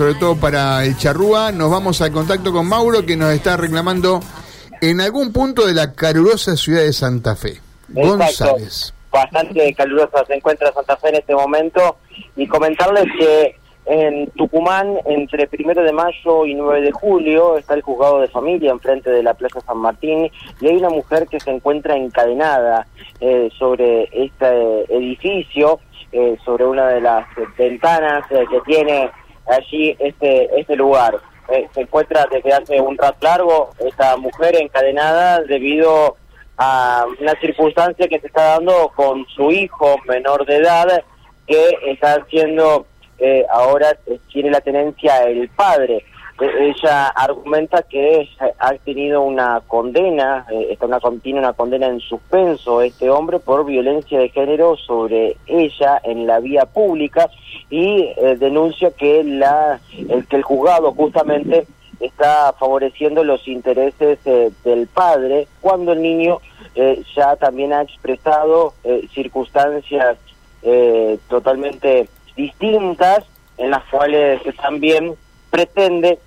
sobre todo para el Charrúa. Nos vamos al contacto con Mauro que nos está reclamando en algún punto de la calurosa ciudad de Santa Fe. González. Bastante calurosa se encuentra Santa Fe en este momento y comentarles que en Tucumán, entre primero de mayo y 9 de julio, está el juzgado de familia enfrente de la Plaza San Martín y hay una mujer que se encuentra encadenada eh, sobre este edificio, eh, sobre una de las ventanas eh, que tiene allí este, este lugar. se encuentra desde hace un rato largo esta mujer encadenada debido a una circunstancia que se está dando con su hijo menor de edad que está siendo eh, ahora tiene la tenencia el padre. E, ella argumenta que ha tenido una condena, eh, está una, tiene una condena en suspenso este hombre por violencia de género sobre ella en la vía pública y eh, denuncia que, la, el, que el juzgado justamente está favoreciendo los intereses del padre cuando el niño ya también ha expresado circunstancias totalmente distintas en las cuales también pretende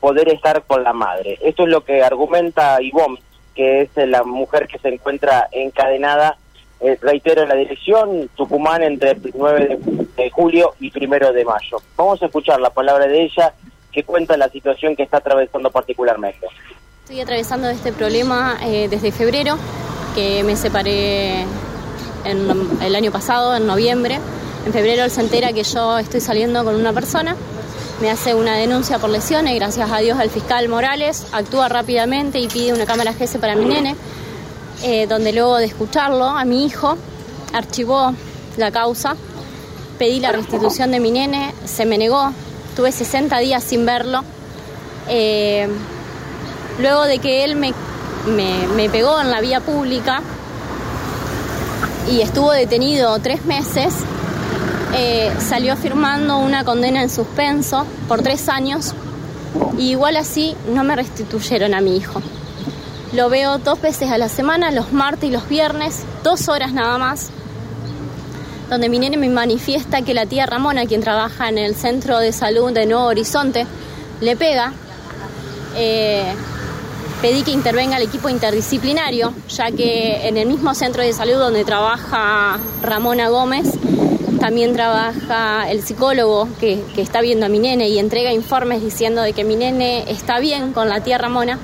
poder estar con la madre. Esto es lo que argumenta Ivonne, que es la mujer que se encuentra encadenada, eh, reitero, en la dirección Tucumán entre el 9 de, julio y 1 de mayo. Vamos a escuchar la palabra de ella que cuenta la situación que está atravesando particularmente. Estoy atravesando este problema eh, desde febrero, que me separé el año pasado, en noviembre. En febrero él se entera que yo estoy saliendo con una persona, me hace una denuncia por lesiones, gracias a Dios el fiscal Morales actúa rápidamente y pide una cámara GS para mi nene, eh, donde luego de escucharlo a mi hijo archivó la causa, pedí la restitución de mi nene, se me negó, tuve 60 días sin verlo. Eh, luego de que él me, me pegó en la vía pública y estuvo detenido tres meses, eh, salió firmando una condena en suspenso por tres años y igual así no me restituyeron a mi hijo. Lo veo dos veces a la semana, los martes y los viernes, dos horas nada más, donde mi nene me manifiesta que la tía Ramona, quien trabaja en el centro de salud de Nuevo Horizonte, le pega. Eh, pedí que intervenga el equipo interdisciplinario, ya que en el mismo centro de salud donde trabaja Ramona Gómez, también trabaja el psicólogo que, está viendo a mi nene y entrega informes diciendo de que mi nene está bien con la tía Ramona.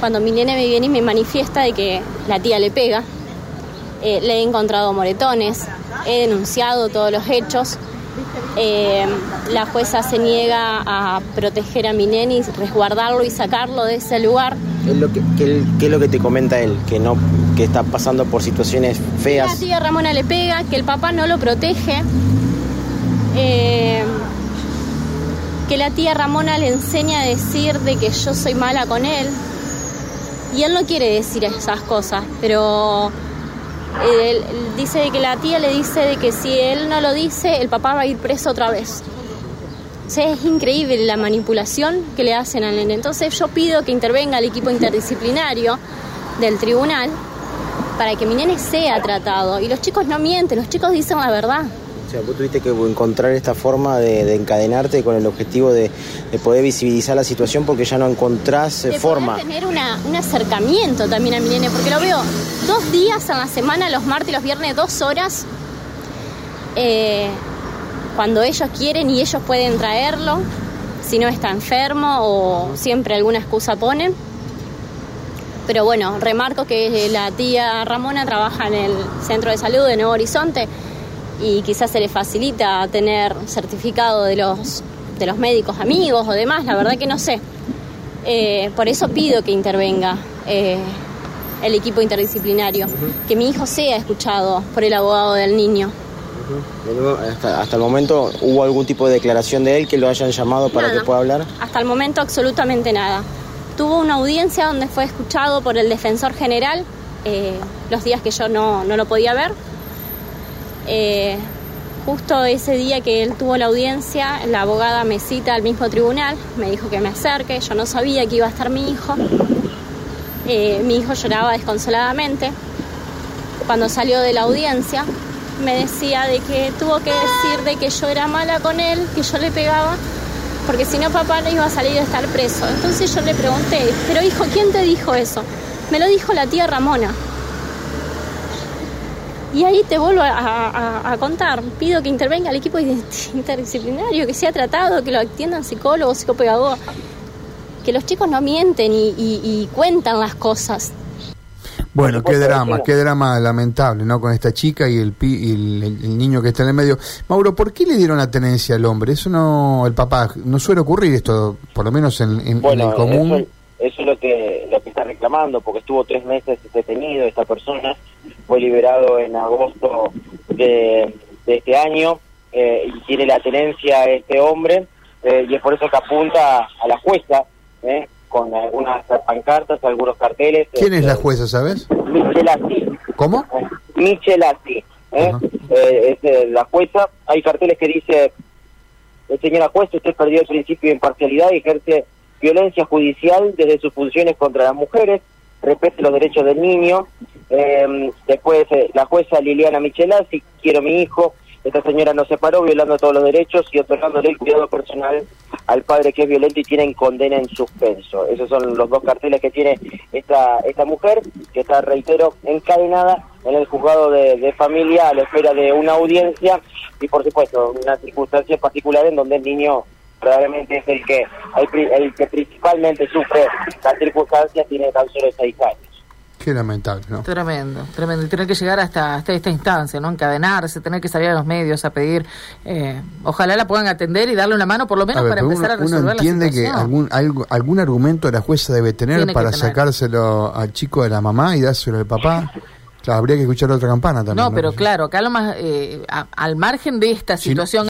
Cuando mi nene me viene y me manifiesta de que la tía le pega, eh, le he encontrado moretones, he denunciado todos los hechos. Eh, la jueza se niega a proteger a mi nene y resguardarlo y sacarlo de ese lugar. ¿Qué es lo que, qué, es lo que te comenta él? Que no que está pasando por situaciones feas. la tía Ramona le pega, que el papá no lo protege. Eh, que la tía Ramona le enseña a decir de que yo soy mala con él. Y él no quiere decir esas cosas, pero él dice que la tía le dice de que si él no lo dice, el papá va a ir preso otra vez. O sea, es increíble la manipulación que le hacen al nene. Entonces yo pido que intervenga el equipo interdisciplinario del tribunal para que mi nene sea tratado. Y los chicos no mienten, los chicos dicen la verdad. O sea, vos tuviste que encontrar esta forma de, encadenarte con el objetivo de, poder visibilizar la situación porque ya no encontrás de forma. Poder tener una, un acercamiento también a mi nene, porque lo veo dos días en la semana, los martes y los viernes, dos horas. Eh, cuando ellos quieren y ellos pueden traerlo, si no está enfermo o siempre alguna excusa ponen. Pero bueno, remarco que la tía Ramona trabaja en el centro de salud de Nuevo Horizonte y quizás se le facilita tener certificado de los, de los médicos amigos o demás, la verdad que no sé. Eh, por eso pido que intervenga eh, el equipo interdisciplinario, que mi hijo sea escuchado por el abogado del niño. Hasta, el momento, ¿hubo algún tipo de declaración de él que lo hayan llamado para que pueda hablar? Hasta el momento, absolutamente nada. Tuvo una audiencia donde fue escuchado por el defensor general eh, los días que yo no, lo podía ver. Eh, justo ese día que él tuvo la audiencia, la abogada me cita al mismo tribunal, me dijo que me acerque, yo no sabía que iba a estar mi hijo. Eh, mi hijo lloraba desconsoladamente. Cuando salió de la audiencia, me decía de que tuvo que decir de que yo era mala con él, que yo le pegaba porque si no papá no iba a salir a estar preso. Entonces yo le pregunté, pero hijo, ¿quién te dijo eso? Me lo dijo la tía Ramona. Y ahí te vuelvo a, contar, pido que intervenga el equipo interdisciplinario, que sea tratado, que lo atiendan psicólogos, psicopedagogos, que los chicos no mienten y, cuentan las cosas. Bueno, qué drama, qué drama lamentable, ¿no? Con esta chica y el, el, niño que está en el medio. Mauro, ¿por qué le dieron la tenencia al hombre? Eso no, el papá, no suele ocurrir esto, por lo menos en, en, el común. Eso, es lo que, lo que está reclamando, porque estuvo tres meses detenido esta persona fue liberado en agosto de, este año eh, y tiene la tenencia este hombre eh, y es por eso que apunta a la jueza eh, con algunas pancartas, algunos carteles. ¿Quién es la jueza, sabes? Michelati. ¿Cómo? Michelati. es la jueza. Hay carteles que dice, señora jueza, usted perdió el principio de imparcialidad y ejerce violencia judicial desde sus funciones contra las mujeres, respete los derechos del niño, eh, después eh, la jueza Liliana Michelazzi, quiero mi hijo, esta señora nos separó violando todos los derechos y otorgándole el cuidado personal al padre que es violento y tienen condena en suspenso. Esos son los dos carteles que tiene esta, esta mujer, que está, reitero, encadenada en el juzgado de, familia a la espera de una audiencia y, por supuesto, una circunstancia particular en donde el niño probablemente es el que, el, el que principalmente sufre las circunstancias, tiene tan solo seis años. Qué lamentable, ¿no? Tremendo, tremendo. Y tener que llegar hasta, hasta esta instancia, ¿no? Encadenarse, tener que salir a los medios a pedir. Eh, ojalá la puedan atender y darle una mano, por lo menos, para empezar a resolver uno entiende que algún, algún argumento la jueza debe tener para sacárselo al chico de la mamá y dárselo al papá. Claro, habría que escuchar otra campana también. No, pero claro, acá lo más. Eh, al margen de esta situación.